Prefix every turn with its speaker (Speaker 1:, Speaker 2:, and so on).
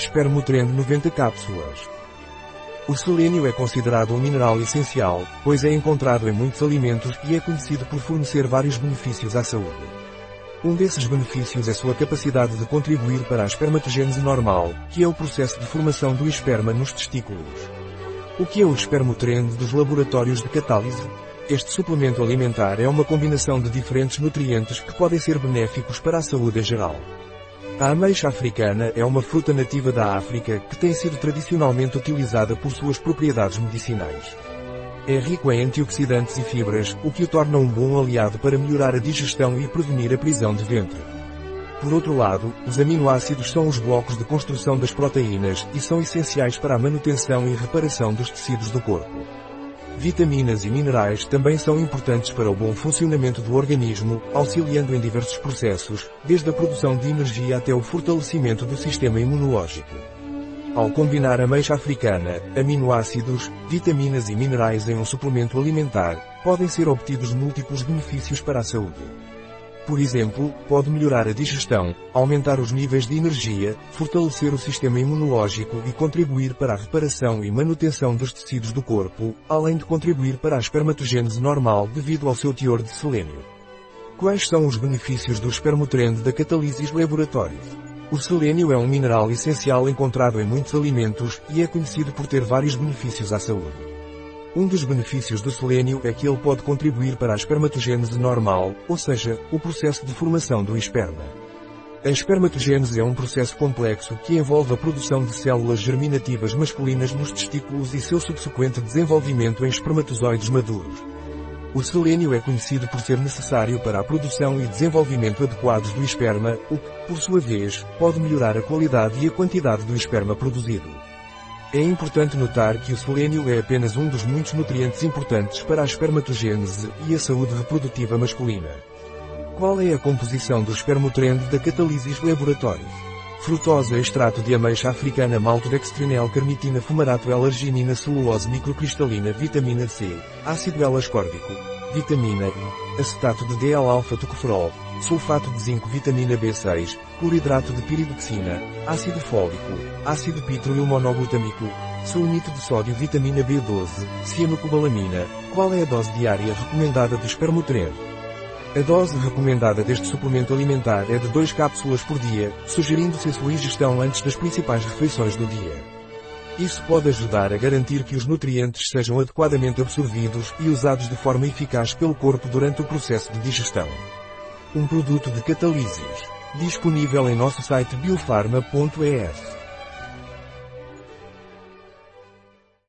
Speaker 1: Espermotrend 90 cápsulas. O selênio é considerado um mineral essencial, pois é encontrado em muitos alimentos e é conhecido por fornecer vários benefícios à saúde. Um desses benefícios é sua capacidade de contribuir para a espermatogênese normal, que é o processo de formação do esperma nos testículos. O que é o espermotrend dos laboratórios de catálise? Este suplemento alimentar é uma combinação de diferentes nutrientes que podem ser benéficos para a saúde em geral. A ameixa africana é uma fruta nativa da África que tem sido tradicionalmente utilizada por suas propriedades medicinais. É rico em antioxidantes e fibras, o que o torna um bom aliado para melhorar a digestão e prevenir a prisão de ventre. Por outro lado, os aminoácidos são os blocos de construção das proteínas e são essenciais para a manutenção e reparação dos tecidos do corpo. Vitaminas e minerais também são importantes para o bom funcionamento do organismo, auxiliando em diversos processos, desde a produção de energia até o fortalecimento do sistema imunológico. Ao combinar ameixa africana, aminoácidos, vitaminas e minerais em um suplemento alimentar, podem ser obtidos múltiplos benefícios para a saúde. Por exemplo, pode melhorar a digestão, aumentar os níveis de energia, fortalecer o sistema imunológico e contribuir para a reparação e manutenção dos tecidos do corpo, além de contribuir para a espermatogênese normal devido ao seu teor de selênio. Quais são os benefícios do espermotrend da Catalysis Laboratories? O selênio é um mineral essencial encontrado em muitos alimentos e é conhecido por ter vários benefícios à saúde. Um dos benefícios do selênio é que ele pode contribuir para a espermatogênese normal, ou seja, o processo de formação do esperma. A espermatogênese é um processo complexo que envolve a produção de células germinativas masculinas nos testículos e seu subsequente desenvolvimento em espermatozoides maduros. O selênio é conhecido por ser necessário para a produção e desenvolvimento adequados do esperma, o que, por sua vez, pode melhorar a qualidade e a quantidade do esperma produzido. É importante notar que o selênio é apenas um dos muitos nutrientes importantes para a espermatogênese e a saúde reprodutiva masculina. Qual é a composição do espermotrend da Catalysis Laboratories? Frutose extrato de ameixa africana maltodextrinel carnitina fumarato L-arginina celulose microcristalina vitamina C, ácido L-ascórbico, vitamina E, acetato de D-alfa-tocoferol, sulfato de zinco vitamina B6, cloridrato de piridoxina, ácido fólico, ácido pitroil monoglutâmico, sulmito de sódio vitamina B12, cianocobalamina. Qual é a dose diária recomendada do espermotrend? A dose recomendada deste suplemento alimentar é de 2 cápsulas por dia, sugerindo-se a sua ingestão antes das principais refeições do dia. Isso pode ajudar a garantir que os nutrientes sejam adequadamente absorvidos e usados de forma eficaz pelo corpo durante o processo de digestão. Um produto de Catalysis. Disponível em nosso site biofarma.es.